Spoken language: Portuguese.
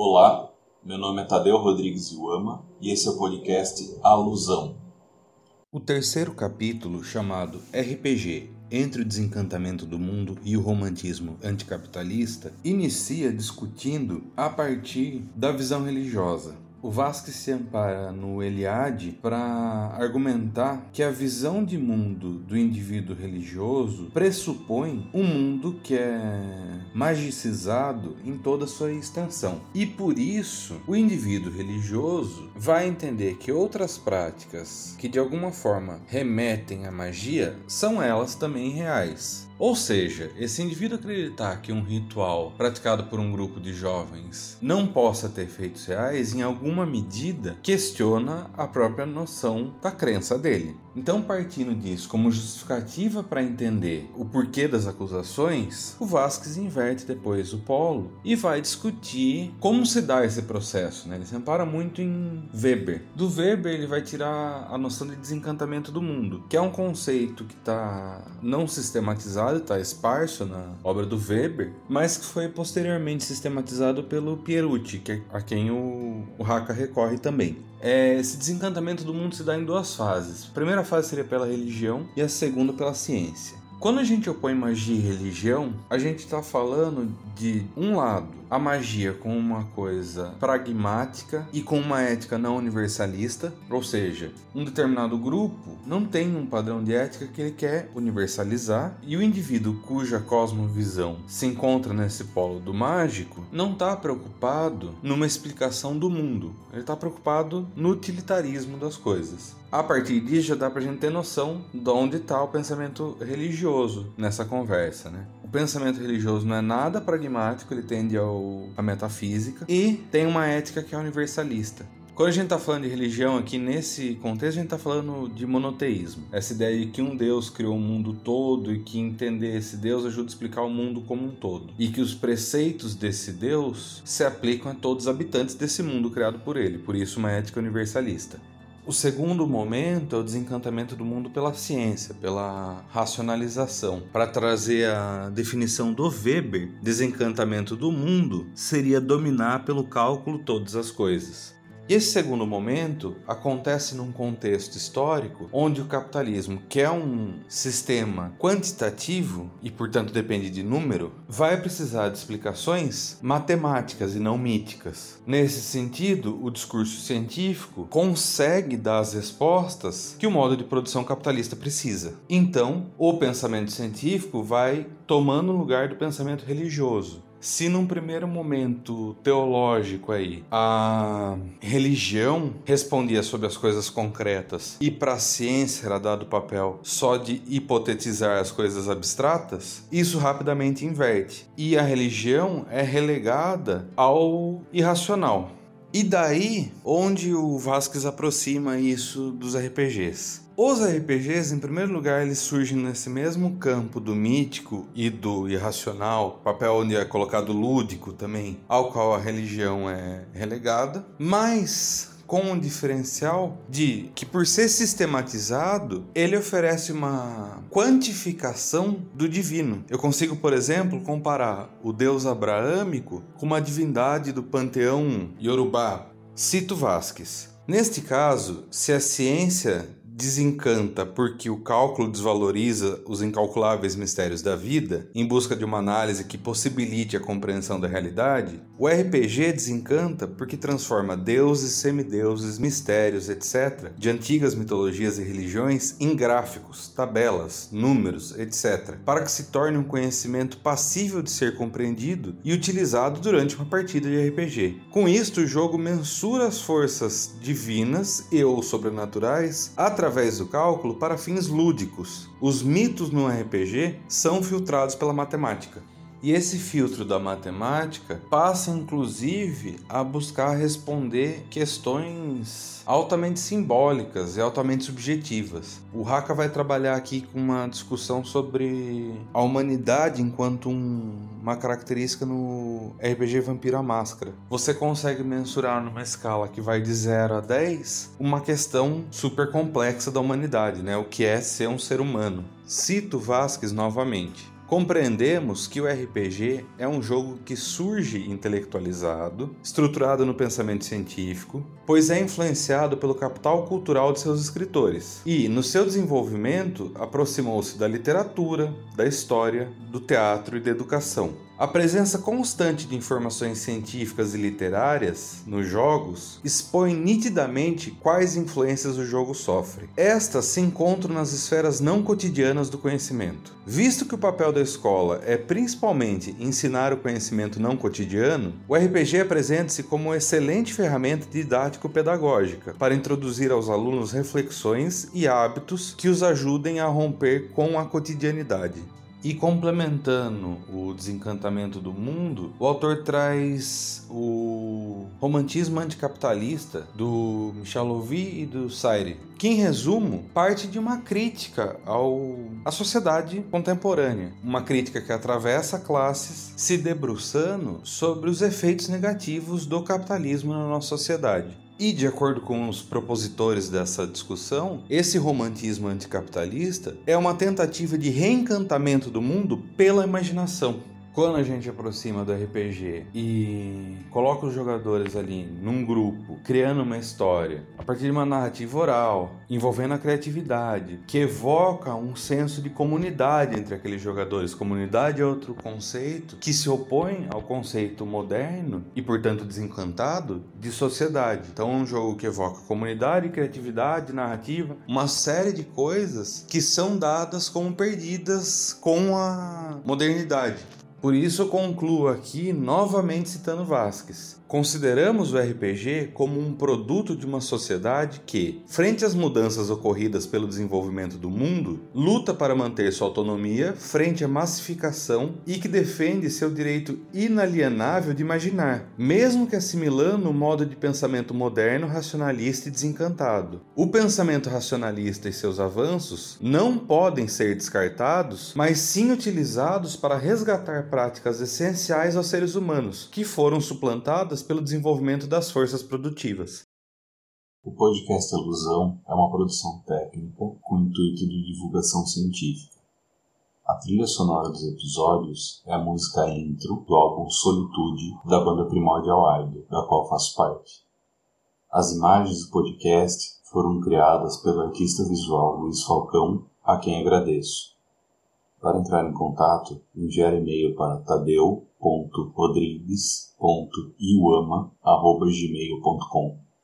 Olá, meu nome é Tadeu Rodrigues Iuama e esse é o podcast Alusão. O terceiro capítulo, chamado RPG Entre o Desencantamento do Mundo e o Romantismo Anticapitalista, inicia discutindo a partir da visão religiosa, o Vasque se ampara no Eliade para argumentar que a visão de mundo do indivíduo religioso pressupõe um mundo que é magicizado em toda sua extensão. E por isso, o indivíduo religioso vai entender que outras práticas que de alguma forma remetem à magia são elas também reais. Ou seja, esse indivíduo acreditar que um ritual praticado por um grupo de jovens não possa ter efeitos reais, em alguma medida questiona a própria noção da crença dele. Então, partindo disso como justificativa para entender o porquê das acusações, o Vasquez inverte depois o polo e vai discutir como se dá esse processo. Né? Ele se ampara muito em Weber. Do Weber, ele vai tirar a noção de desencantamento do mundo, que é um conceito que está não sistematizado, está esparso na obra do Weber, mas que foi posteriormente sistematizado pelo Pierucci, que é a quem o, o Haka recorre também. É, esse desencantamento do mundo se dá em duas fases. A primeira fase seria pela religião e a segunda pela ciência. Quando a gente opõe magia e religião, a gente está falando de um lado a magia com uma coisa pragmática e com uma ética não universalista, ou seja, um determinado grupo não tem um padrão de ética que ele quer universalizar e o indivíduo cuja cosmovisão se encontra nesse polo do mágico não está preocupado numa explicação do mundo, ele está preocupado no utilitarismo das coisas. A partir disso já dá para a gente ter noção de onde está o pensamento religioso nessa conversa, né? O pensamento religioso não é nada pragmático, ele tende ao, à metafísica e tem uma ética que é universalista. Quando a gente está falando de religião aqui nesse contexto, a gente está falando de monoteísmo. Essa ideia de que um Deus criou o mundo todo e que entender esse Deus ajuda a explicar o mundo como um todo. E que os preceitos desse Deus se aplicam a todos os habitantes desse mundo criado por ele. Por isso, uma ética universalista. O segundo momento é o desencantamento do mundo pela ciência, pela racionalização. Para trazer a definição do Weber, desencantamento do mundo seria dominar pelo cálculo todas as coisas. E esse segundo momento acontece num contexto histórico onde o capitalismo, que é um sistema quantitativo e, portanto, depende de número, vai precisar de explicações matemáticas e não míticas. Nesse sentido, o discurso científico consegue dar as respostas que o modo de produção capitalista precisa. Então, o pensamento científico vai tomando o lugar do pensamento religioso. Se num primeiro momento teológico aí a religião respondia sobre as coisas concretas e para a ciência era dado o papel só de hipotetizar as coisas abstratas, isso rapidamente inverte e a religião é relegada ao irracional. E daí onde o Vasquez aproxima isso dos RPGs. Os RPGs, em primeiro lugar, eles surgem nesse mesmo campo do mítico e do irracional, papel onde é colocado lúdico também, ao qual a religião é relegada, mas com um diferencial de que, por ser sistematizado, ele oferece uma quantificação do divino. Eu consigo, por exemplo, comparar o deus abraâmico com uma divindade do panteão Yorubá. Cito Vasques. Neste caso, se a ciência desencanta porque o cálculo desvaloriza os incalculáveis mistérios da vida, em busca de uma análise que possibilite a compreensão da realidade, o RPG desencanta porque transforma deuses, semideuses, mistérios, etc., de antigas mitologias e religiões em gráficos, tabelas, números, etc., para que se torne um conhecimento passível de ser compreendido e utilizado durante uma partida de RPG. Com isto, o jogo mensura as forças divinas e ou sobrenaturais através através do cálculo para fins lúdicos. Os mitos no RPG são filtrados pela matemática. E esse filtro da matemática passa inclusive a buscar responder questões altamente simbólicas e altamente subjetivas. O Haka vai trabalhar aqui com uma discussão sobre a humanidade enquanto um, uma característica no RPG Vampiro a Máscara. Você consegue mensurar numa escala que vai de 0 a 10 uma questão super complexa da humanidade, né? O que é ser um ser humano. Cito Vasques novamente. Compreendemos que o RPG é um jogo que surge intelectualizado, estruturado no pensamento científico, pois é influenciado pelo capital cultural de seus escritores. E, no seu desenvolvimento, aproximou-se da literatura, da história, do teatro e da educação. A presença constante de informações científicas e literárias nos jogos expõe nitidamente quais influências o jogo sofre. Estas se encontram nas esferas não cotidianas do conhecimento. Visto que o papel da escola é principalmente ensinar o conhecimento não cotidiano, o RPG apresenta-se como uma excelente ferramenta didático-pedagógica para introduzir aos alunos reflexões e hábitos que os ajudem a romper com a cotidianidade. E complementando o desencantamento do mundo, o autor traz o romantismo anticapitalista do Michel Louvi e do Saire, que em resumo parte de uma crítica ao à sociedade contemporânea, uma crítica que atravessa classes, se debruçando sobre os efeitos negativos do capitalismo na nossa sociedade. E, de acordo com os propositores dessa discussão, esse romantismo anticapitalista é uma tentativa de reencantamento do mundo pela imaginação quando a gente aproxima do RPG e coloca os jogadores ali num grupo, criando uma história, a partir de uma narrativa oral, envolvendo a criatividade, que evoca um senso de comunidade entre aqueles jogadores. Comunidade é outro conceito que se opõe ao conceito moderno e, portanto, desencantado de sociedade. Então, é um jogo que evoca comunidade, criatividade, narrativa, uma série de coisas que são dadas como perdidas com a modernidade. Por isso concluo aqui novamente citando Vasquez. Consideramos o RPG como um produto de uma sociedade que, frente às mudanças ocorridas pelo desenvolvimento do mundo, luta para manter sua autonomia frente à massificação e que defende seu direito inalienável de imaginar, mesmo que assimilando o modo de pensamento moderno, racionalista e desencantado. O pensamento racionalista e seus avanços não podem ser descartados, mas sim utilizados para resgatar práticas essenciais aos seres humanos, que foram suplantadas pelo desenvolvimento das forças produtivas. O podcast Alusão é uma produção técnica com intuito de divulgação científica. A trilha sonora dos episódios é a música intro do álbum Solitude da banda Primordial Idol, da qual faço parte. As imagens do podcast foram criadas pelo artista visual Luiz Falcão, a quem agradeço. Para entrar em contato, enviar e-mail para tadeu.rodrigues.iuama.gmail.com